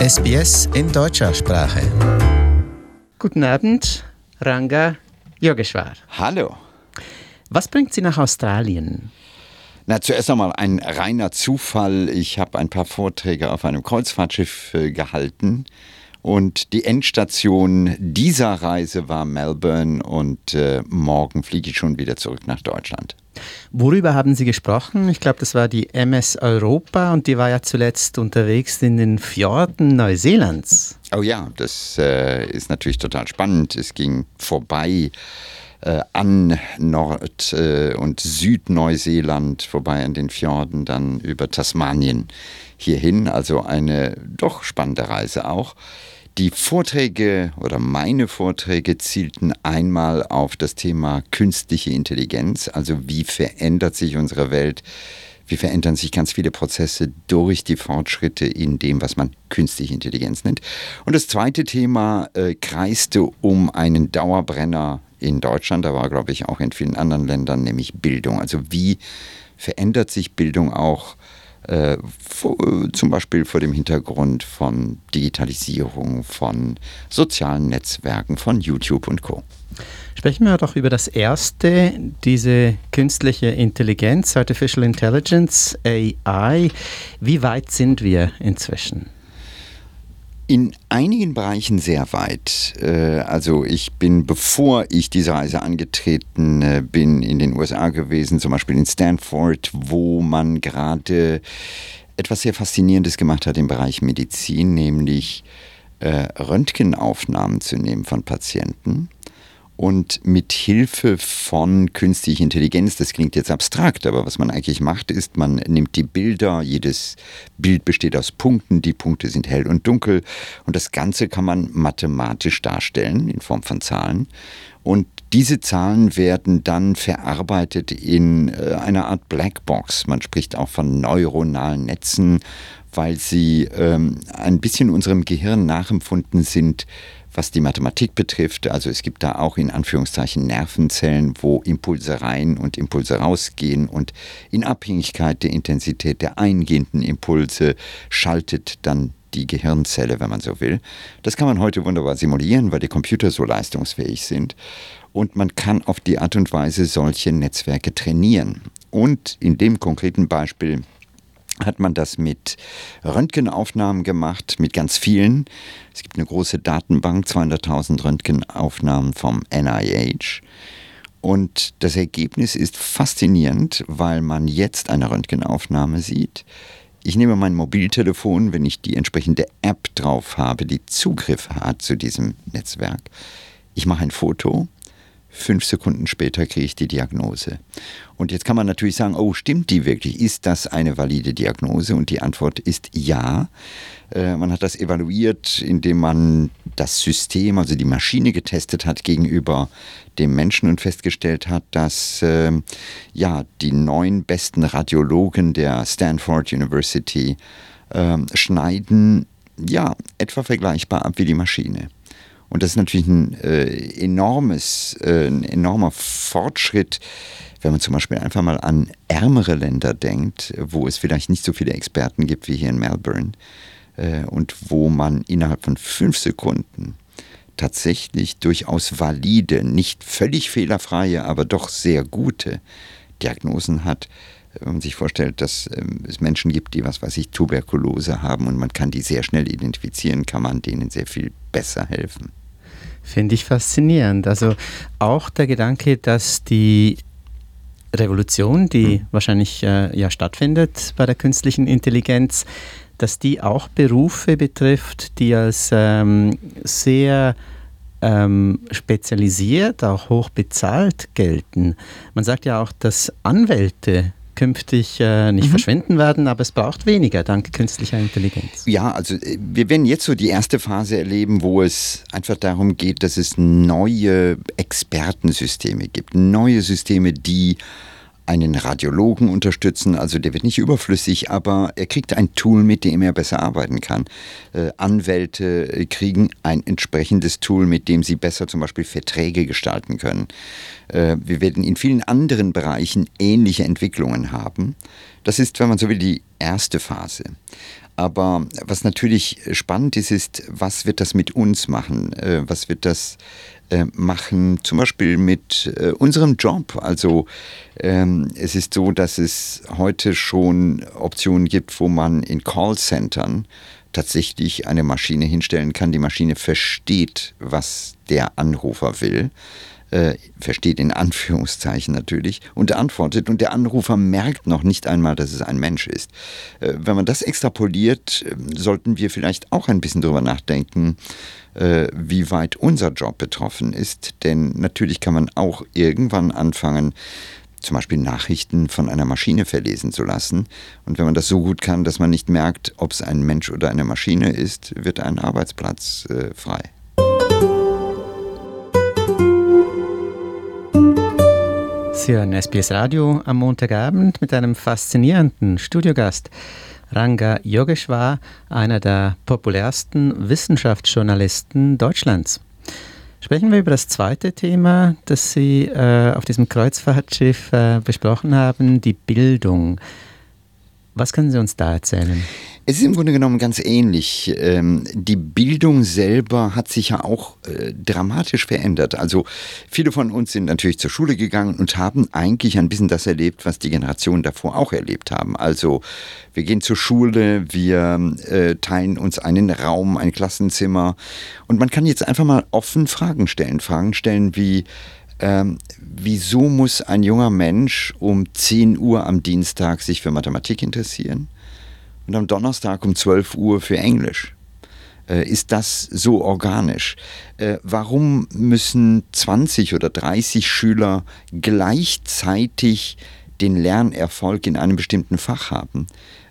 SBS in deutscher Sprache. Guten Abend, Ranga Yogeshwar. Hallo. Was bringt Sie nach Australien? Na, zuerst einmal ein reiner Zufall. Ich habe ein paar Vorträge auf einem Kreuzfahrtschiff äh, gehalten und die Endstation dieser Reise war Melbourne und äh, morgen fliege ich schon wieder zurück nach Deutschland. Worüber haben Sie gesprochen? Ich glaube, das war die MS Europa und die war ja zuletzt unterwegs in den Fjorden Neuseelands. Oh ja, das äh, ist natürlich total spannend. Es ging vorbei äh, an Nord- äh, und Südneuseeland, vorbei an den Fjorden, dann über Tasmanien hierhin. Also eine doch spannende Reise auch. Die Vorträge oder meine Vorträge zielten einmal auf das Thema künstliche Intelligenz, also wie verändert sich unsere Welt, wie verändern sich ganz viele Prozesse durch die Fortschritte in dem, was man künstliche Intelligenz nennt. Und das zweite Thema äh, kreiste um einen Dauerbrenner in Deutschland, da war, glaube ich, auch in vielen anderen Ländern, nämlich Bildung. Also wie verändert sich Bildung auch äh, vor, zum Beispiel vor dem Hintergrund von Digitalisierung, von sozialen Netzwerken, von YouTube und Co. Sprechen wir doch über das erste, diese künstliche Intelligenz, Artificial Intelligence, AI. Wie weit sind wir inzwischen? In einigen Bereichen sehr weit. Äh, also ich bin, bevor ich diese Reise angetreten äh, bin, in den USA gewesen, zum Beispiel in Stanford, wo man gerade etwas sehr Faszinierendes gemacht hat im Bereich Medizin, nämlich äh, Röntgenaufnahmen zu nehmen von Patienten und mit Hilfe von künstlicher Intelligenz, das klingt jetzt abstrakt, aber was man eigentlich macht, ist, man nimmt die Bilder, jedes Bild besteht aus Punkten, die Punkte sind hell und dunkel und das Ganze kann man mathematisch darstellen in Form von Zahlen und diese Zahlen werden dann verarbeitet in äh, einer Art Blackbox. Man spricht auch von neuronalen Netzen, weil sie ähm, ein bisschen unserem Gehirn nachempfunden sind, was die Mathematik betrifft. Also es gibt da auch in Anführungszeichen Nervenzellen, wo Impulse rein und Impulse rausgehen und in Abhängigkeit der Intensität der eingehenden Impulse schaltet dann die Gehirnzelle, wenn man so will. Das kann man heute wunderbar simulieren, weil die Computer so leistungsfähig sind. Und man kann auf die Art und Weise solche Netzwerke trainieren. Und in dem konkreten Beispiel hat man das mit Röntgenaufnahmen gemacht, mit ganz vielen. Es gibt eine große Datenbank, 200.000 Röntgenaufnahmen vom NIH. Und das Ergebnis ist faszinierend, weil man jetzt eine Röntgenaufnahme sieht. Ich nehme mein Mobiltelefon, wenn ich die entsprechende App drauf habe, die Zugriff hat zu diesem Netzwerk. Ich mache ein Foto Fünf Sekunden später kriege ich die Diagnose. Und jetzt kann man natürlich sagen, oh, stimmt die wirklich? Ist das eine valide Diagnose? Und die Antwort ist ja. Äh, man hat das evaluiert, indem man das System, also die Maschine getestet hat gegenüber dem Menschen und festgestellt hat, dass äh, ja, die neun besten Radiologen der Stanford University äh, schneiden ja etwa vergleichbar ab wie die Maschine. Und das ist natürlich ein äh, enormes, äh, ein enormer Fortschritt, wenn man zum Beispiel einfach mal an ärmere Länder denkt, wo es vielleicht nicht so viele Experten gibt wie hier in Melbourne äh, und wo man innerhalb von fünf Sekunden tatsächlich durchaus valide, nicht völlig fehlerfreie, aber doch sehr gute Diagnosen hat. Wenn man sich vorstellt, dass ähm, es Menschen gibt, die, was weiß ich, Tuberkulose haben und man kann die sehr schnell identifizieren, kann man denen sehr viel besser helfen. Finde ich faszinierend. Also auch der Gedanke, dass die Revolution, die mhm. wahrscheinlich äh, ja stattfindet bei der künstlichen Intelligenz, dass die auch Berufe betrifft, die als ähm, sehr ähm, spezialisiert, auch hoch bezahlt gelten. Man sagt ja auch, dass Anwälte künftig äh, nicht mhm. verschwinden werden, aber es braucht weniger dank künstlicher Intelligenz. Ja, also äh, wir werden jetzt so die erste Phase erleben, wo es einfach darum geht, dass es neue Expertensysteme gibt, neue Systeme, die einen Radiologen unterstützen, also der wird nicht überflüssig, aber er kriegt ein Tool, mit dem er besser arbeiten kann. Äh, Anwälte äh, kriegen ein entsprechendes Tool, mit dem sie besser zum Beispiel Verträge gestalten können. Äh, wir werden in vielen anderen Bereichen ähnliche Entwicklungen haben. Das ist, wenn man so will, die erste Phase. Aber was natürlich spannend ist, ist, was wird das mit uns machen? Äh, was wird das äh, machen, zum Beispiel mit äh, unserem Job. Also ähm, es ist so, dass es heute schon Optionen gibt, wo man in Callcentern tatsächlich eine Maschine hinstellen kann. Die Maschine versteht, was der Anrufer will. Äh, versteht in Anführungszeichen natürlich und antwortet und der Anrufer merkt noch nicht einmal, dass es ein Mensch ist. Äh, wenn man das extrapoliert, äh, sollten wir vielleicht auch ein bisschen drüber nachdenken, äh, wie weit unser Job betroffen ist. Denn natürlich kann man auch irgendwann anfangen, zum Beispiel Nachrichten von einer Maschine verlesen zu lassen. Und wenn man das so gut kann, dass man nicht merkt, ob es ein Mensch oder eine Maschine ist, wird ein Arbeitsplatz äh, frei. Sie hören SBS Radio am Montagabend mit einem faszinierenden Studiogast. Ranga Yogeshwar, einer der populärsten Wissenschaftsjournalisten Deutschlands. Sprechen wir über das zweite Thema, das Sie äh, auf diesem Kreuzfahrtschiff äh, besprochen haben, die Bildung. Was können Sie uns da erzählen? Es ist im Grunde genommen ganz ähnlich. Ähm, die Bildung selber hat sich ja auch äh, dramatisch verändert. Also viele von uns sind natürlich zur Schule gegangen und haben eigentlich ein bisschen das erlebt, was die Generationen davor auch erlebt haben. Also wir gehen zur Schule, wir äh, teilen uns einen Raum, ein Klassenzimmer und man kann jetzt einfach mal offen Fragen stellen. Fragen stellen wie, ähm, wieso muss ein junger Mensch um 10 Uhr am Dienstag sich für Mathematik interessieren? und am Donnerstag um 12 Uhr für Englisch. Äh, ist das so organisch? Äh, warum müssen 20 oder 30 Schüler gleichzeitig den Lernerfolg in einem bestimmten Fach haben?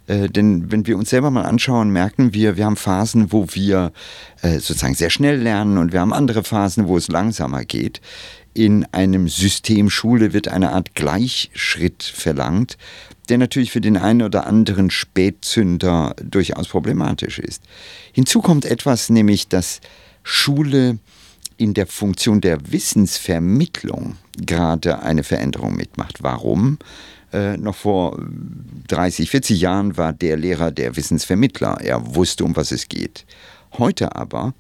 Äh, denn wenn wir uns selber mal anschauen, merken wir, wir haben Phasen, wo wir äh, sozusagen sehr schnell lernen und wir haben andere Phasen, wo es langsamer geht. In einem System Schule wird eine Art Gleichschritt verlangt der natürlich für den einen oder anderen Spätzünder durchaus problematisch ist. Hinzu kommt etwas, nämlich dass Schule in der Funktion der Wissensvermittlung gerade eine Veränderung mitmacht. Warum? Äh, noch vor 30, 40 Jahren war der Lehrer der Wissensvermittler. Er wusste, um was es geht. Heute aber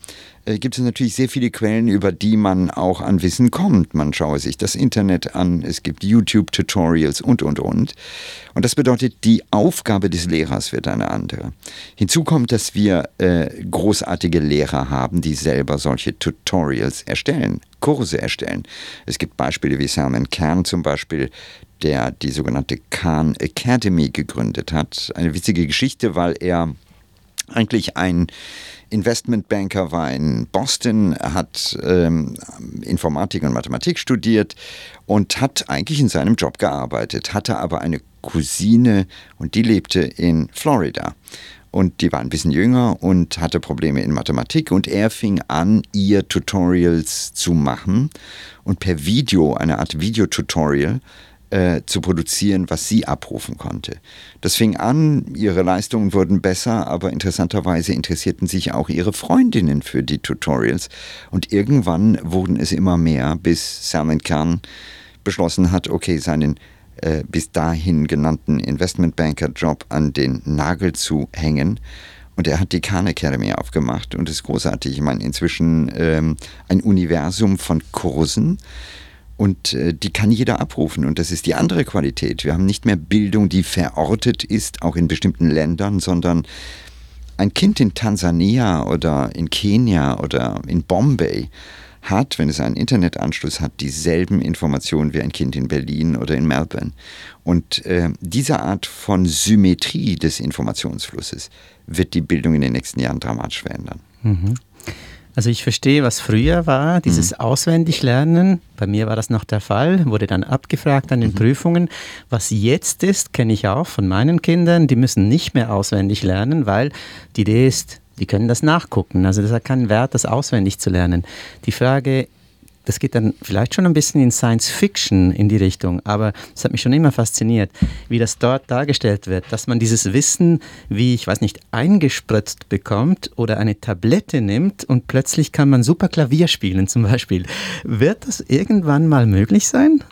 äh, gibt es natürlich sehr viele Quellen, über die man auch an Wissen kommt. Man schaue sich das Internet an, es gibt YouTube-Tutorials und, und, und. Und das bedeutet, die Aufgabe des Lehrers wird eine andere. Hinzu kommt, dass wir äh, großartige Lehrer haben, die selber solche Tutorials erstellen, Kurse erstellen. Es gibt Beispiele wie Salman Khan zum Beispiel, der die sogenannte Khan Academy gegründet hat. Eine witzige Geschichte, weil er eigentlich ein Investmentbanker, war in Boston, hat ähm, Informatik und Mathematik studiert und hat eigentlich in seinem Job gearbeitet, hatte aber eine Cousine und die lebte in Florida. Und die war ein bisschen jünger und hatte Probleme in Mathematik und er fing an, ihr Tutorials zu machen und per Video, eine Art Videotutorial, äh, zu produzieren, was sie abrufen konnte. Das fing an, ihre Leistungen wurden besser, aber interessanterweise interessierten sich auch ihre Freundinnen für die Tutorials und irgendwann wurden es immer mehr, bis Salman Khan beschlossen hat, okay, seinen äh, bis dahin genannten Investmentbanker-Job an den Nagel zu hängen. Und er hat die Khan Academy aufgemacht und ist großartig. Ich meine, inzwischen ähm, ein Universum von Kursen und äh, die kann jeder abrufen. Und das ist die andere Qualität. Wir haben nicht mehr Bildung, die verortet ist, auch in bestimmten Ländern, sondern ein Kind in Tansania oder in Kenia oder in Bombay hat, wenn es einen Internetanschluss hat, dieselben Informationen wie ein Kind in Berlin oder in Melbourne. Und äh, diese Art von Symmetrie des Informationsflusses wird die Bildung in den nächsten Jahren dramatisch verändern. Mhm. Also ich verstehe, was früher war, dieses mhm. Auswendiglernen. Bei mir war das noch der Fall, wurde dann abgefragt an den mhm. Prüfungen. Was jetzt ist, kenne ich auch von meinen Kindern, die müssen nicht mehr auswendig lernen, weil die Idee ist, die können das nachgucken. Also das hat keinen Wert, das auswendig zu lernen. Die Frage das geht dann vielleicht schon ein bisschen in Science Fiction in die Richtung, aber es hat mich schon immer fasziniert, wie das dort dargestellt wird, dass man dieses Wissen, wie ich weiß nicht, eingespritzt bekommt oder eine Tablette nimmt und plötzlich kann man super Klavier spielen zum Beispiel. Wird das irgendwann mal möglich sein?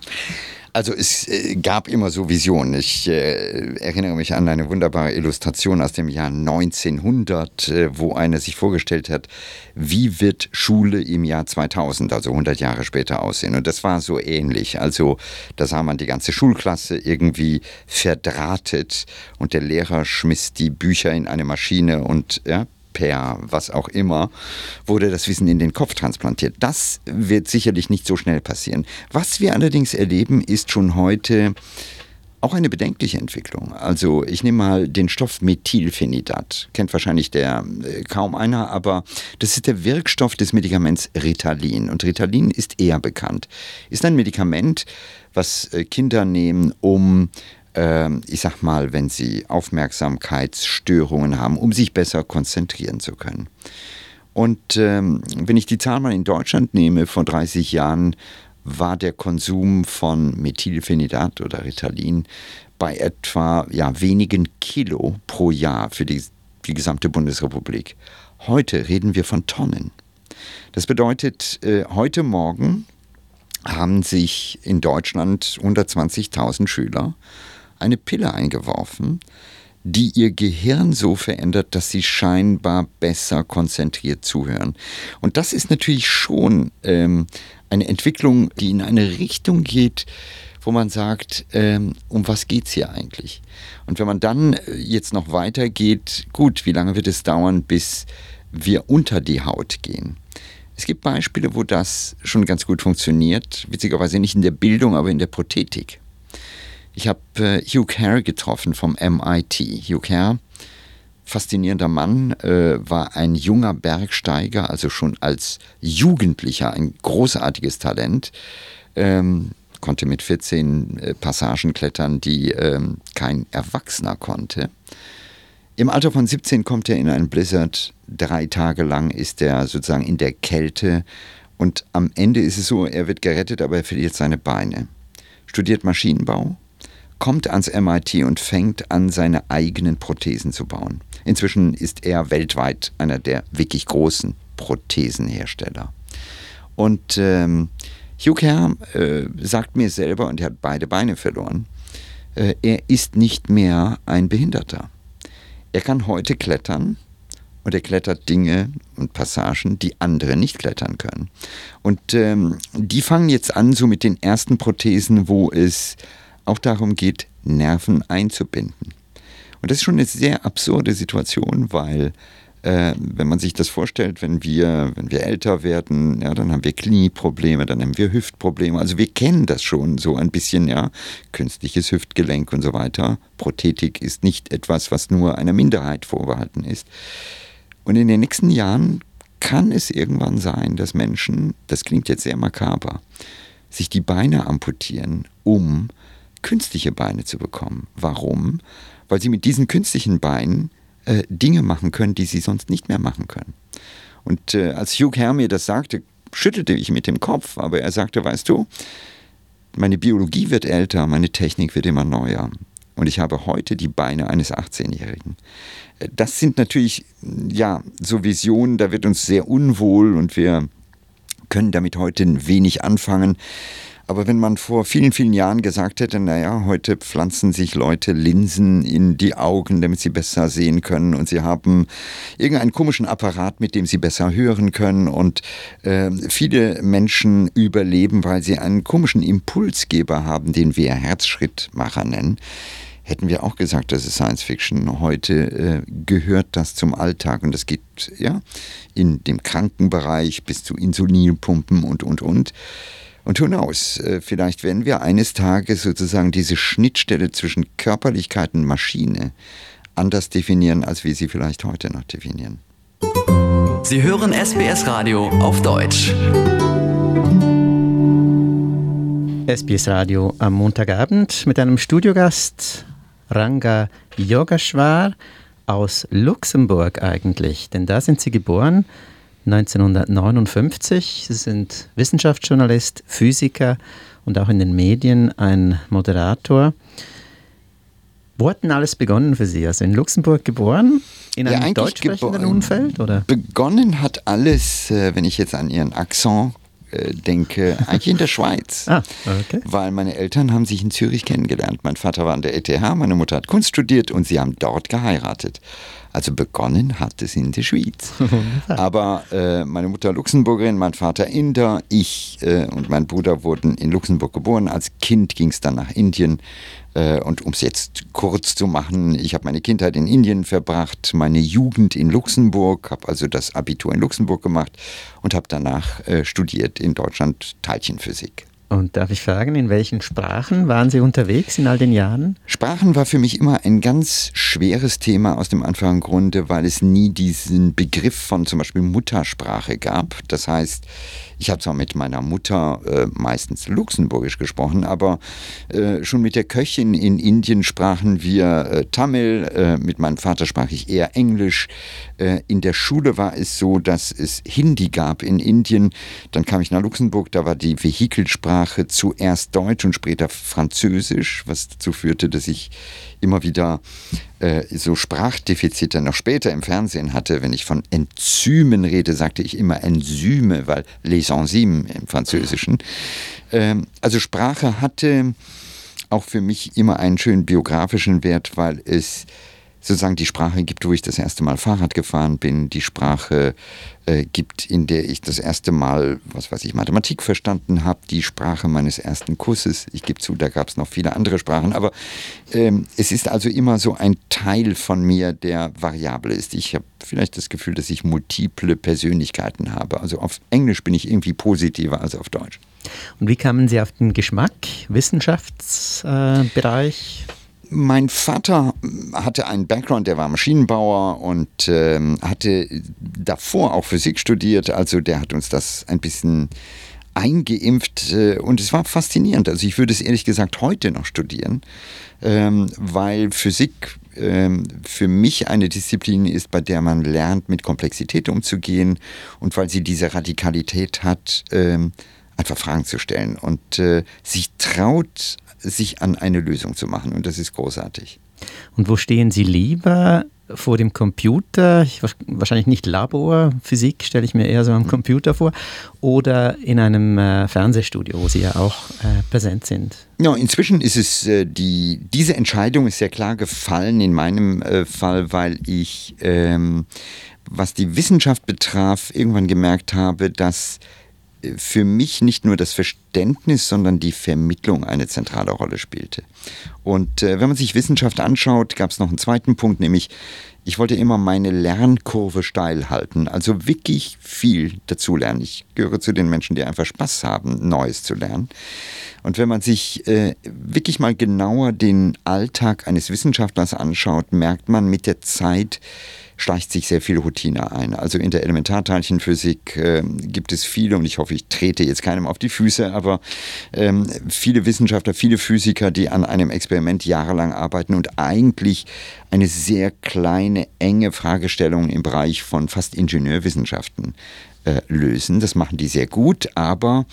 Also es äh, gab immer so Visionen. Ich äh, erinnere mich an eine wunderbare Illustration aus dem Jahr 1900, äh, wo einer sich vorgestellt hat, wie wird Schule im Jahr 2000, also 100 Jahre später aussehen. Und das war so ähnlich. Also da sah man die ganze Schulklasse irgendwie verdrahtet und der Lehrer schmiss die Bücher in eine Maschine und ja, per was auch immer, wurde das Wissen in den Kopf transplantiert. Das wird sicherlich nicht so schnell passieren. Was wir allerdings erleben, ist schon heute auch eine bedenkliche Entwicklung. Also ich nehme mal den Stoff Methylphenidat. Kennt wahrscheinlich der äh, kaum einer, aber das ist der Wirkstoff des Medikaments Ritalin. Und Ritalin ist eher bekannt. Ist ein Medikament, was äh, Kinder nehmen, um ich sag mal, wenn sie Aufmerksamkeitsstörungen haben, um sich besser konzentrieren zu können. Und ähm, wenn ich die Zahl mal in Deutschland nehme, vor 30 Jahren war der Konsum von Methylphenidat oder Ritalin bei etwa ja, wenigen Kilo pro Jahr für die, die gesamte Bundesrepublik. Heute reden wir von Tonnen. Das bedeutet, äh, heute Morgen haben sich in Deutschland 120.000 Schüler eine Pille eingeworfen, die ihr Gehirn so verändert, dass sie scheinbar besser konzentriert zuhören. Und das ist natürlich schon ähm, eine Entwicklung, die in eine Richtung geht, wo man sagt, ähm, um was geht es hier eigentlich? Und wenn man dann äh, jetzt noch weitergeht, gut, wie lange wird es dauern, bis wir unter die Haut gehen? Es gibt Beispiele, wo das schon ganz gut funktioniert, witzigerweise nicht in der Bildung, aber in der Prothetik. Ich habe äh, Hugh Kerr getroffen vom MIT. Hugh Kerr, faszinierender Mann, äh, war ein junger Bergsteiger, also schon als Jugendlicher ein großartiges Talent. Ähm, konnte mit 14 äh, Passagen klettern, die ähm, kein Erwachsener konnte. Im Alter von 17 kommt er in einen Blizzard. Drei Tage lang ist er sozusagen in der Kälte. Und am Ende ist es so, er wird gerettet, aber er verliert seine Beine. Studiert Maschinenbau, kommt ans MIT und fängt an, seine eigenen Prothesen zu bauen. Inzwischen ist er weltweit einer der wirklich großen Prothesenhersteller. Und ähm, Hugh Kerr äh, sagt mir selber, und er hat beide Beine verloren, äh, er ist nicht mehr ein Behinderter. Er kann heute klettern und er klettert Dinge und Passagen, die andere nicht klettern können. Und ähm, die fangen jetzt an, so mit den ersten Prothesen, wo es auch darum geht, Nerven einzubinden. Und das ist schon eine sehr absurde Situation, weil äh, wenn man sich das vorstellt, wenn wir, wenn wir älter werden, ja, dann haben wir Knieprobleme, dann haben wir Hüftprobleme. Also wir kennen das schon so ein bisschen, ja, künstliches Hüftgelenk und so weiter. Prothetik ist nicht etwas, was nur einer Minderheit vorbehalten ist. Und in den nächsten Jahren kann es irgendwann sein, dass Menschen, das klingt jetzt sehr makaber, sich die Beine amputieren, um künstliche Beine zu bekommen. Warum? Weil sie mit diesen künstlichen Beinen äh, Dinge machen können, die sie sonst nicht mehr machen können. Und äh, als Hugh Herr mir das sagte, schüttelte ich mit dem Kopf, aber er sagte, weißt du, meine Biologie wird älter, meine Technik wird immer neuer. Und ich habe heute die Beine eines 18-Jährigen. Äh, das sind natürlich, ja, so Visionen, da wird uns sehr unwohl und wir können damit heute wenig anfangen. Aber wenn man vor vielen, vielen Jahren gesagt hätte, naja, heute pflanzen sich Leute Linsen in die Augen, damit sie besser sehen können und sie haben irgendeinen komischen Apparat, mit dem sie besser hören können und äh, viele Menschen überleben, weil sie einen komischen Impulsgeber haben, den wir Herzschrittmacher nennen hätten wir auch gesagt, das ist Science Fiction. Heute äh, gehört das zum Alltag und das geht ja in dem Krankenbereich bis zu Insulinpumpen und und und. Und who knows, äh, vielleicht werden wir eines Tages sozusagen diese Schnittstelle zwischen Körperlichkeit und Maschine anders definieren, als wir sie vielleicht heute noch definieren. Sie hören SBS Radio auf Deutsch. SBS Radio am Montagabend mit einem Studiogast Ranga Yogeshwar aus Luxemburg eigentlich, denn da sind Sie geboren 1959. Sie sind Wissenschaftsjournalist, Physiker und auch in den Medien ein Moderator. Wo hat denn alles begonnen für Sie? Also in Luxemburg geboren? In einem ja, deutsch sprechenden Umfeld? Oder? Begonnen hat alles, äh, wenn ich jetzt an Ihren Akzent äh, denke, eigentlich in der Schweiz. Ah, okay. Weil meine Eltern haben sich in Zürich kennengelernt. Mein Vater war an der ETH, meine Mutter hat Kunst studiert und sie haben dort geheiratet. Also begonnen hat es in der Schweiz. Aber äh, meine Mutter Luxemburgerin, mein Vater Inder, ich äh, und mein Bruder wurden in Luxemburg geboren. Als Kind ging es dann nach Indien. Äh, und um es jetzt kurz zu machen, ich habe meine Kindheit in Indien verbracht, meine Jugend in Luxemburg, habe also das Abitur in Luxemburg gemacht und habe danach äh, studiert in Deutschland Teilchenphysik. Und darf ich fragen, in welchen Sprachen waren Sie unterwegs in all den Jahren? Sprachen war für mich immer ein ganz schweres Thema aus dem einfachen Grunde, weil es nie diesen Begriff von zum Beispiel Muttersprache gab. Das heißt, ich habe zwar mit meiner Mutter äh, meistens Luxemburgisch gesprochen, aber äh, schon mit der Köchin in Indien sprachen wir äh, Tamil, äh, mit meinem Vater sprach ich eher Englisch. Äh, in der Schule war es so, dass es Hindi gab in Indien. Dann kam ich nach Luxemburg, da war die Vehikelsprache zuerst Deutsch und später Französisch, was dazu führte, dass ich immer wieder äh, so Sprachdefizite noch später im Fernsehen hatte. Wenn ich von Enzymen rede, sagte ich immer Enzyme, weil les enzymes im Französischen. Ähm, also Sprache hatte auch für mich immer einen schönen biografischen Wert, weil es sozusagen die Sprache gibt, wo ich das erste Mal Fahrrad gefahren bin, die Sprache äh, gibt, in der ich das erste Mal, was weiß ich, Mathematik verstanden habe, die Sprache meines ersten Kusses. Ich gebe zu, da gab es noch viele andere Sprachen, aber ähm, es ist also immer so ein Teil von mir, der variabel ist. Ich habe vielleicht das Gefühl, dass ich multiple Persönlichkeiten habe. Also auf Englisch bin ich irgendwie positiver als auf Deutsch. Und wie kamen Sie auf den Geschmack, Wissenschaftsbereich? Äh, mein Vater hatte einen Background, der war Maschinenbauer und ähm, hatte davor auch Physik studiert. Also der hat uns das ein bisschen eingeimpft äh, und es war faszinierend. Also ich würde es ehrlich gesagt heute noch studieren, ähm, weil Physik ähm, für mich eine Disziplin ist, bei der man lernt, mit Komplexität umzugehen und weil sie diese Radikalität hat, ähm, einfach Fragen zu stellen und äh, sich traut, sich an eine Lösung zu machen. Und das ist großartig. Und wo stehen Sie lieber? Vor dem Computer, wahrscheinlich nicht Labor, Physik stelle ich mir eher so am hm. Computer vor, oder in einem äh, Fernsehstudio, wo Sie ja auch äh, präsent sind. Ja, inzwischen ist es äh, die, diese Entscheidung ist sehr klar gefallen in meinem äh, Fall, weil ich, ähm, was die Wissenschaft betraf, irgendwann gemerkt habe, dass für mich nicht nur das Verständnis, sondern die Vermittlung eine zentrale Rolle spielte. Und äh, wenn man sich Wissenschaft anschaut, gab es noch einen zweiten Punkt, nämlich ich wollte immer meine Lernkurve steil halten, also wirklich viel dazulernen. Ich gehöre zu den Menschen, die einfach Spaß haben, Neues zu lernen. Und wenn man sich äh, wirklich mal genauer den Alltag eines Wissenschaftlers anschaut, merkt man mit der Zeit, schleicht sich sehr viel Routine ein. Also in der Elementarteilchenphysik äh, gibt es viele, und ich hoffe, ich trete jetzt keinem auf die Füße, aber ähm, viele Wissenschaftler, viele Physiker, die an einem Experiment jahrelang arbeiten und eigentlich eine sehr kleine, enge Fragestellung im Bereich von fast Ingenieurwissenschaften äh, lösen. Das machen die sehr gut, aber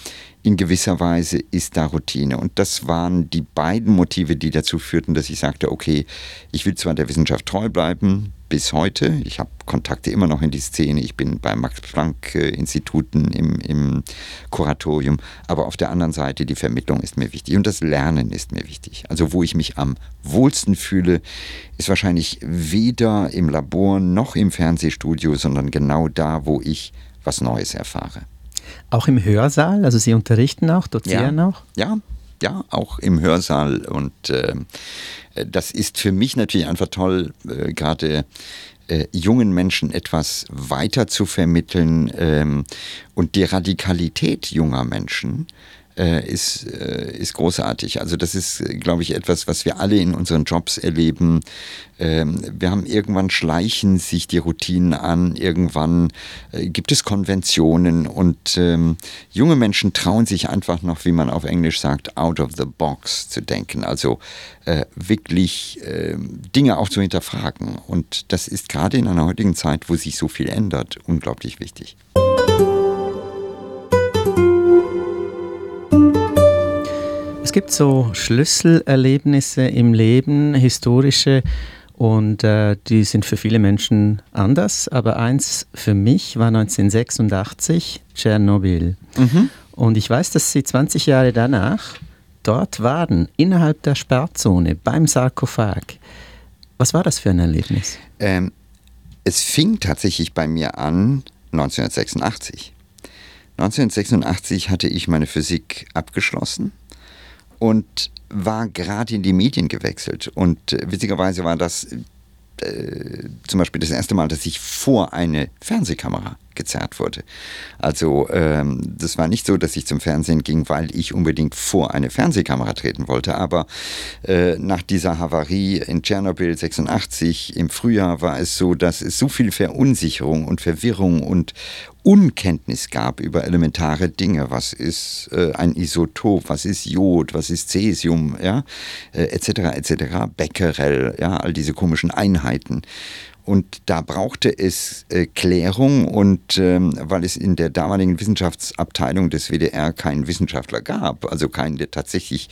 in gewisser Weise ist da Routine. Und das waren die beiden Motive, die dazu führten, dass ich sagte, okay, ich will zwar der Wissenschaft treu bleiben, bis heute. Ich habe Kontakte immer noch in die Szene. Ich bin bei Max-Planck-Instituten im, im Kuratorium. Aber auf der anderen Seite, die Vermittlung ist mir wichtig und das Lernen ist mir wichtig. Also wo ich mich am wohlsten fühle, ist wahrscheinlich weder im Labor noch im Fernsehstudio, sondern genau da, wo ich was Neues erfahre. Auch im Hörsaal? Also Sie unterrichten auch, dozieren ja. auch? Ja, ja, auch im Hörsaal. Und äh, das ist für mich natürlich einfach toll, äh, gerade äh, jungen Menschen etwas weiter zu vermitteln ähm, und die Radikalität junger Menschen äh, ist, äh, ist großartig. Also das ist, glaube ich, etwas, was wir alle in unseren Jobs erleben. Ähm, wir haben irgendwann schleichen sich die Routinen an, irgendwann äh, gibt es Konventionen und ähm, junge Menschen trauen sich einfach noch, wie man auf Englisch sagt, out of the box zu denken. Also äh, wirklich äh, Dinge auch zu hinterfragen. Und das ist gerade in einer heutigen Zeit, wo sich so viel ändert, unglaublich wichtig. Gibt so Schlüsselerlebnisse im Leben, historische, und äh, die sind für viele Menschen anders. Aber eins für mich war 1986 Tschernobyl. Mhm. Und ich weiß, dass Sie 20 Jahre danach dort waren, innerhalb der Sperrzone, beim Sarkophag. Was war das für ein Erlebnis? Ähm, es fing tatsächlich bei mir an 1986. 1986 hatte ich meine Physik abgeschlossen und war gerade in die Medien gewechselt. Und äh, witzigerweise war das äh, zum Beispiel das erste Mal, dass ich vor eine Fernsehkamera gezerrt wurde. Also ähm, das war nicht so, dass ich zum Fernsehen ging, weil ich unbedingt vor eine Fernsehkamera treten wollte, aber äh, nach dieser Havarie in Tschernobyl 86 im Frühjahr war es so, dass es so viel Verunsicherung und Verwirrung und Unkenntnis gab über elementare Dinge. Was ist äh, ein Isotop? Was ist Jod? Was ist Cäsium? Ja, äh, etc. etc. Becquerel, ja, all diese komischen Einheiten. Und da brauchte es äh, Klärung und ähm, weil es in der damaligen Wissenschaftsabteilung des WDR keinen Wissenschaftler gab, also keinen, der tatsächlich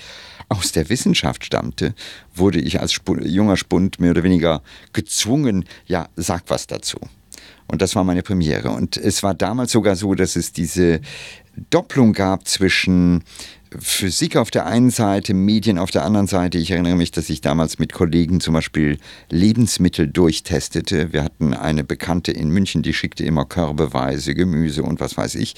aus der Wissenschaft stammte, wurde ich als Sp junger Spund mehr oder weniger gezwungen, ja, sag was dazu. Und das war meine Premiere. Und es war damals sogar so, dass es diese Doppelung gab zwischen Physik auf der einen Seite, Medien auf der anderen Seite. Ich erinnere mich, dass ich damals mit Kollegen zum Beispiel Lebensmittel durchtestete. Wir hatten eine Bekannte in München, die schickte immer körbeweise Gemüse und was weiß ich.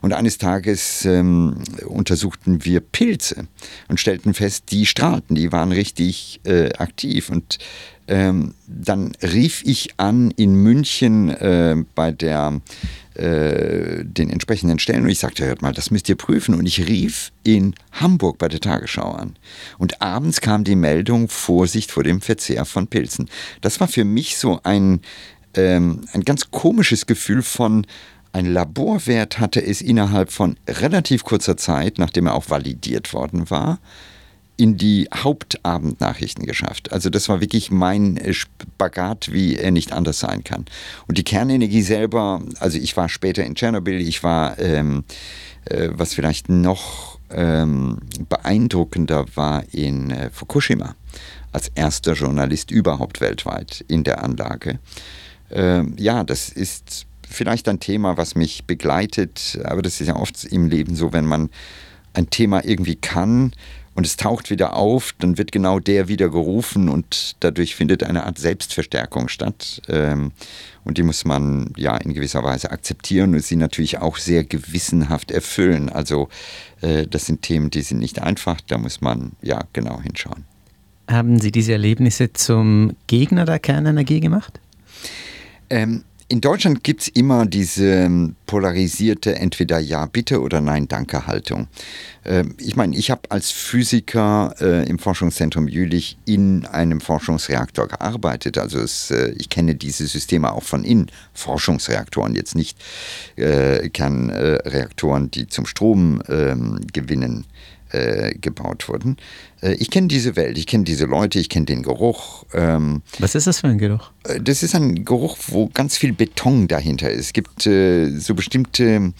Und eines Tages ähm, untersuchten wir Pilze und stellten fest, die strahlten, die waren richtig äh, aktiv. Und ähm, dann rief ich an in München äh, bei der äh, den entsprechenden Stellen und ich sagte, hört mal, das müsst ihr prüfen. Und ich rief in Hamburg bei der Tagesschau an. Und abends kam die Meldung, Vorsicht vor dem Verzehr von Pilzen. Das war für mich so ein, ähm, ein ganz komisches Gefühl von, ein Laborwert hatte es innerhalb von relativ kurzer Zeit, nachdem er auch validiert worden war, in die Hauptabendnachrichten geschafft. Also das war wirklich mein Spagat, wie er nicht anders sein kann. Und die Kernenergie selber, also ich war später in Tschernobyl, ich war, ähm, äh, was vielleicht noch ähm, beeindruckender war, in äh, Fukushima als erster Journalist überhaupt weltweit in der Anlage. Ähm, ja, das ist vielleicht ein Thema, was mich begleitet, aber das ist ja oft im Leben so, wenn man ein Thema irgendwie kann, und es taucht wieder auf, dann wird genau der wieder gerufen und dadurch findet eine Art Selbstverstärkung statt. Ähm, und die muss man ja in gewisser Weise akzeptieren und sie natürlich auch sehr gewissenhaft erfüllen. Also äh, das sind Themen, die sind nicht einfach, da muss man ja genau hinschauen. Haben Sie diese Erlebnisse zum Gegner der Kernenergie gemacht? Ähm, in Deutschland gibt es immer diese ähm, polarisierte entweder Ja, bitte oder Nein, danke Haltung. Ähm, ich meine, ich habe als Physiker äh, im Forschungszentrum Jülich in einem Forschungsreaktor gearbeitet. Also es, äh, ich kenne diese Systeme auch von innen. Forschungsreaktoren, jetzt nicht äh, Kernreaktoren, die zum Strom ähm, gewinnen äh, gebaut wurden. Äh, ich kenne diese Welt, ich kenne diese Leute, ich kenne den Geruch. Ähm, Was ist das für ein Geruch? Äh, das ist ein Geruch, wo ganz viel Beton dahinter ist. Es gibt äh, so bestimmte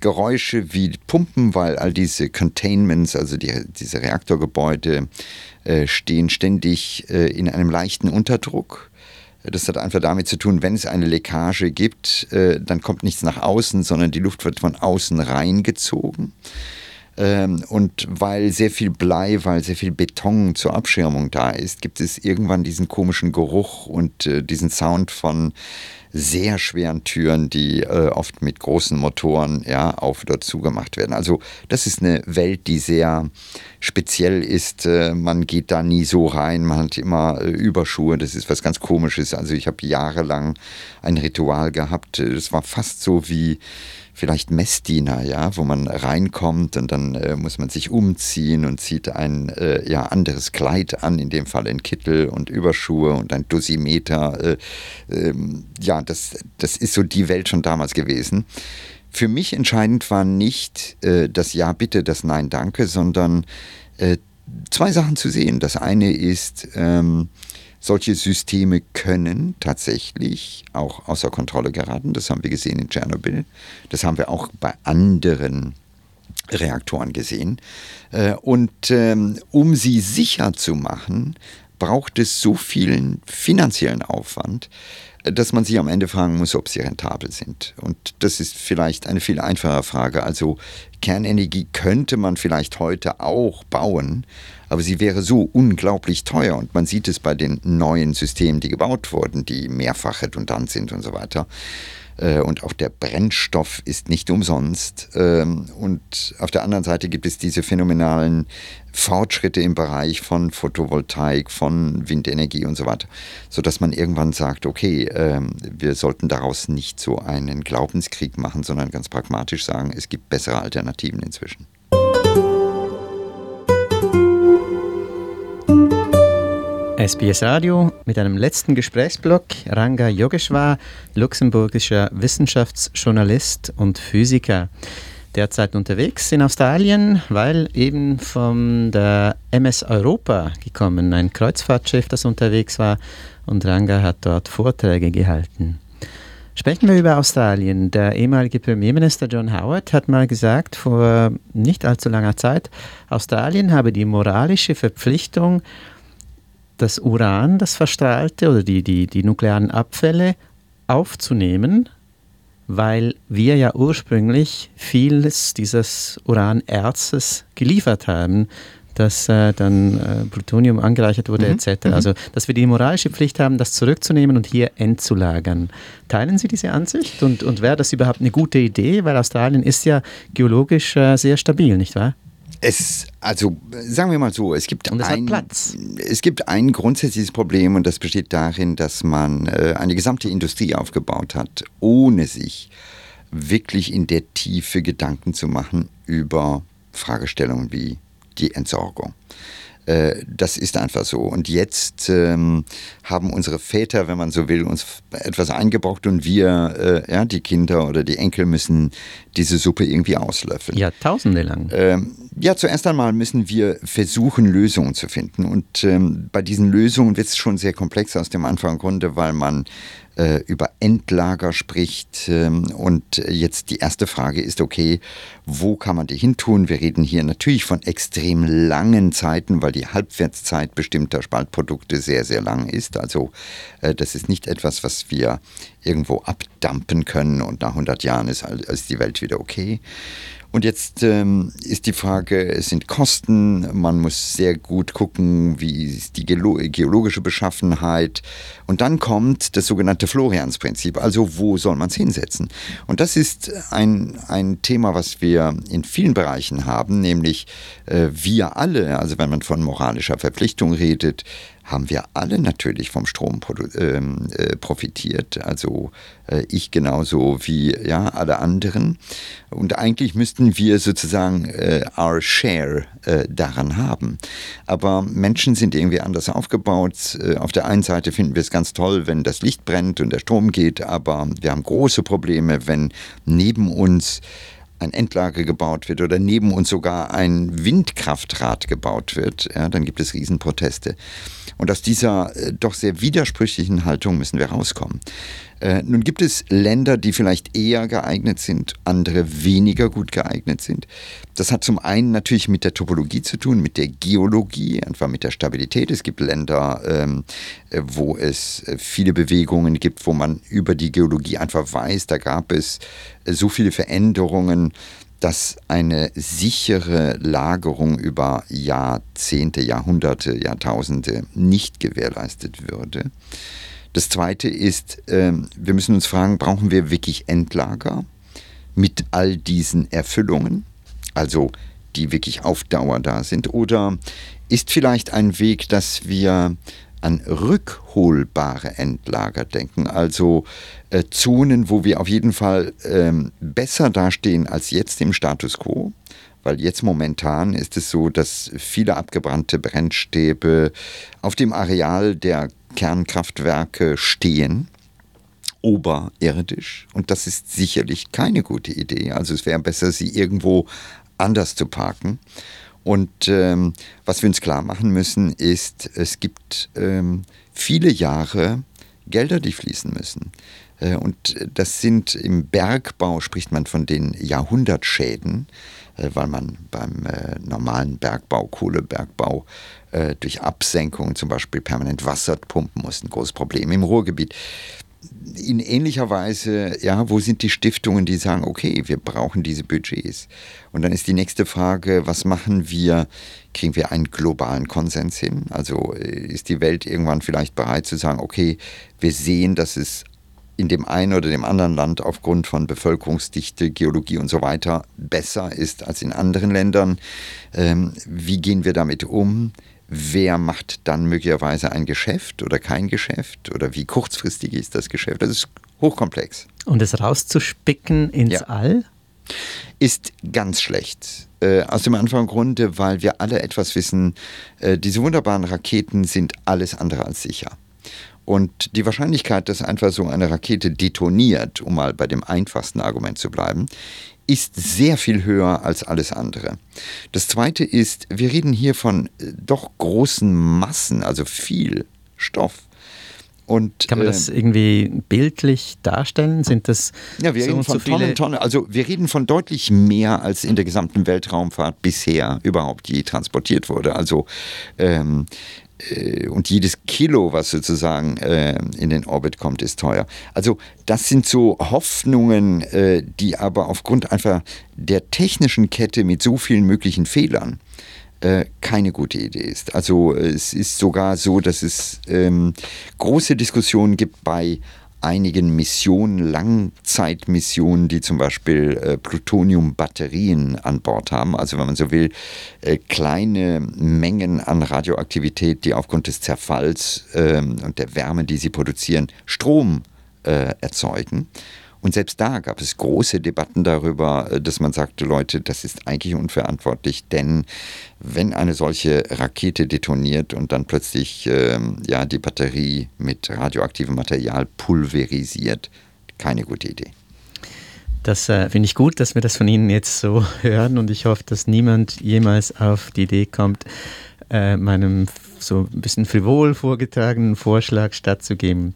Geräusche wie Pumpen, weil all diese Containments, also die, diese Reaktorgebäude, stehen ständig in einem leichten Unterdruck. Das hat einfach damit zu tun, wenn es eine Leckage gibt, dann kommt nichts nach außen, sondern die Luft wird von außen reingezogen. Ähm, und weil sehr viel Blei, weil sehr viel Beton zur Abschirmung da ist, gibt es irgendwann diesen komischen Geruch und äh, diesen Sound von sehr schweren Türen, die äh, oft mit großen Motoren ja, auf oder zugemacht werden. Also das ist eine Welt, die sehr speziell ist. Äh, man geht da nie so rein, man hat immer äh, Überschuhe, das ist was ganz komisches. Also ich habe jahrelang ein Ritual gehabt, das war fast so wie vielleicht Messdiener, ja, wo man reinkommt und dann äh, muss man sich umziehen und zieht ein äh, ja, anderes Kleid an, in dem Fall ein Kittel und Überschuhe und ein Dosimeter. Äh, ähm, ja, das, das ist so die Welt schon damals gewesen. Für mich entscheidend war nicht äh, das Ja bitte, das Nein danke, sondern äh, zwei Sachen zu sehen. Das eine ist, ähm, solche Systeme können tatsächlich auch außer Kontrolle geraten. Das haben wir gesehen in Tschernobyl. Das haben wir auch bei anderen Reaktoren gesehen. Äh, und ähm, um sie sicher zu machen, braucht es so vielen finanziellen Aufwand, dass man sich am Ende fragen muss, ob sie rentabel sind. Und das ist vielleicht eine viel einfache Frage. Also Kernenergie könnte man vielleicht heute auch bauen, aber sie wäre so unglaublich teuer und man sieht es bei den neuen Systemen, die gebaut wurden, die mehrfach redundant sind und so weiter. Äh, und auch der Brennstoff ist nicht umsonst. Ähm, und auf der anderen Seite gibt es diese phänomenalen Fortschritte im Bereich von Photovoltaik, von Windenergie und so weiter, sodass man irgendwann sagt, okay, ähm, wir sollten daraus nicht so einen Glaubenskrieg machen, sondern ganz pragmatisch sagen, es gibt bessere Alternativen inzwischen. SBS Radio mit einem letzten Gesprächsblock. Ranga Yogeshwar, luxemburgischer Wissenschaftsjournalist und Physiker. Derzeit unterwegs in Australien, weil eben von der MS Europa gekommen, ein Kreuzfahrtschiff, das unterwegs war und Ranga hat dort Vorträge gehalten. Sprechen wir über Australien. Der ehemalige Premierminister John Howard hat mal gesagt, vor nicht allzu langer Zeit, Australien habe die moralische Verpflichtung, das Uran, das verstrahlte, oder die, die, die nuklearen Abfälle aufzunehmen, weil wir ja ursprünglich vieles dieses Uranerzes geliefert haben, das äh, dann äh, Plutonium angereichert wurde, mhm. etc. Mhm. Also, dass wir die moralische Pflicht haben, das zurückzunehmen und hier entzulagern. Teilen Sie diese Ansicht und, und wäre das überhaupt eine gute Idee? Weil Australien ist ja geologisch äh, sehr stabil, nicht wahr? Es, also sagen wir mal so, es gibt, ein, es gibt ein grundsätzliches Problem und das besteht darin, dass man äh, eine gesamte Industrie aufgebaut hat, ohne sich wirklich in der Tiefe Gedanken zu machen über Fragestellungen wie die Entsorgung. Äh, das ist einfach so. Und jetzt ähm, haben unsere Väter, wenn man so will, uns etwas eingebrockt und wir, äh, ja, die Kinder oder die Enkel müssen diese Suppe irgendwie auslöffeln. Jahrtausende lang. Ähm, ja, zuerst einmal müssen wir versuchen, Lösungen zu finden. Und ähm, bei diesen Lösungen wird es schon sehr komplex aus dem Anfang Grunde, weil man äh, über Endlager spricht. Ähm, und jetzt die erste Frage ist, okay, wo kann man die hin tun? Wir reden hier natürlich von extrem langen Zeiten, weil die Halbwertszeit bestimmter Spaltprodukte sehr, sehr lang ist. Also äh, das ist nicht etwas, was wir irgendwo abdampen können und nach 100 Jahren ist, ist die Welt wieder okay. Und jetzt ähm, ist die Frage, es sind Kosten, man muss sehr gut gucken, wie ist die geologische Beschaffenheit. Und dann kommt das sogenannte Florians-Prinzip, also wo soll man es hinsetzen? Und das ist ein, ein Thema, was wir in vielen Bereichen haben, nämlich äh, wir alle, also wenn man von moralischer Verpflichtung redet, haben wir alle natürlich vom Strom ähm, äh, profitiert. Also äh, ich genauso wie ja, alle anderen. Und eigentlich müssten wir sozusagen äh, our share äh, daran haben. Aber Menschen sind irgendwie anders aufgebaut. Äh, auf der einen Seite finden wir es ganz toll, wenn das Licht brennt und der Strom geht, aber wir haben große Probleme, wenn neben uns ein Endlager gebaut wird oder neben uns sogar ein Windkraftrad gebaut wird, ja, dann gibt es Riesenproteste. Und aus dieser äh, doch sehr widersprüchlichen Haltung müssen wir rauskommen. Äh, nun gibt es Länder, die vielleicht eher geeignet sind, andere weniger gut geeignet sind. Das hat zum einen natürlich mit der Topologie zu tun, mit der Geologie, einfach mit der Stabilität. Es gibt Länder, ähm, äh, wo es äh, viele Bewegungen gibt, wo man über die Geologie einfach weiß, da gab es äh, so viele Veränderungen, dass eine sichere Lagerung über Jahrzehnte, Jahrhunderte, Jahrtausende nicht gewährleistet würde. Das Zweite ist, ähm, wir müssen uns fragen, brauchen wir wirklich Endlager mit all diesen Erfüllungen, also die wirklich auf Dauer da sind? Oder ist vielleicht ein Weg, dass wir an rückholbare Endlager denken, also äh, Zonen, wo wir auf jeden Fall ähm, besser dastehen als jetzt im Status quo, weil jetzt momentan ist es so, dass viele abgebrannte Brennstäbe auf dem Areal der Kernkraftwerke stehen oberirdisch und das ist sicherlich keine gute Idee. Also es wäre besser, sie irgendwo anders zu parken. Und ähm, was wir uns klar machen müssen, ist, es gibt ähm, viele Jahre Gelder, die fließen müssen. Äh, und das sind im Bergbau, spricht man von den Jahrhundertschäden, äh, weil man beim äh, normalen Bergbau, Kohlebergbau, durch Absenkung zum Beispiel permanent Wasser pumpen muss. Ein großes Problem im Ruhrgebiet. in ähnlicher Weise, ja, wo sind die Stiftungen, die sagen, okay, wir brauchen diese Budgets? Und dann ist die nächste Frage, was machen wir? Kriegen wir einen globalen Konsens hin? Also äh, ist die Welt irgendwann vielleicht bereit zu sagen, okay, wir sehen, dass es in dem einen oder dem anderen Land aufgrund von Bevölkerungsdichte, Geologie und so weiter besser ist als in anderen Ländern. Ähm, wie gehen wir damit um? Wer macht dann möglicherweise ein Geschäft oder kein Geschäft oder wie kurzfristig ist das Geschäft. Das ist hochkomplex. Und es rauszuspicken ins ja. All? Ist ganz schlecht. Äh, aus dem einfachen Grunde, weil wir alle etwas wissen, äh, diese wunderbaren Raketen sind alles andere als sicher. Und die Wahrscheinlichkeit, dass einfach so eine Rakete detoniert, um mal bei dem einfachsten Argument zu bleiben, ist sehr viel höher als alles andere. Das Zweite ist, wir reden hier von äh, doch großen Massen, also viel Stoff. Und, Kann man das äh, irgendwie bildlich darstellen? Sind das ja, wir so reden von so Tonnen, Tonnen. Also wir reden von deutlich mehr, als in der gesamten Weltraumfahrt bisher überhaupt je transportiert wurde. Also ähm, äh, und jedes Kilo, was sozusagen äh, in den Orbit kommt, ist teuer. Also das sind so Hoffnungen, äh, die aber aufgrund einfach der technischen Kette mit so vielen möglichen Fehlern äh, keine gute Idee ist. Also es ist sogar so, dass es ähm, große Diskussionen gibt bei einigen Missionen, Langzeitmissionen, die zum Beispiel äh, Plutoniumbatterien an Bord haben. Also wenn man so will, äh, kleine Mengen an Radioaktivität, die aufgrund des Zerfalls äh, und der Wärme, die sie produzieren, Strom äh, erzeugen. Und selbst da gab es große Debatten darüber, äh, dass man sagte, Leute, das ist eigentlich unverantwortlich, denn wenn eine solche Rakete detoniert und dann plötzlich ähm, ja, die Batterie mit radioaktivem Material pulverisiert, keine gute Idee. Das äh, finde ich gut, dass wir das von Ihnen jetzt so hören und ich hoffe, dass niemand jemals auf die Idee kommt, äh, meinem so ein bisschen frivol vorgetragenen Vorschlag stattzugeben.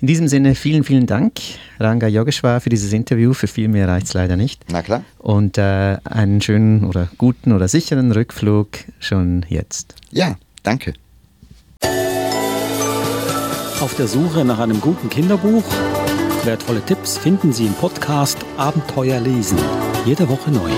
In diesem Sinne vielen, vielen Dank, Ranga Yogeshwar, für dieses Interview. Für viel mehr reicht es leider nicht. Na klar. Und äh, einen schönen oder guten oder sicheren Rückflug schon jetzt. Ja, danke. Auf der Suche nach einem guten Kinderbuch? Wertvolle Tipps finden Sie im Podcast Abenteuer lesen. Jede Woche neu.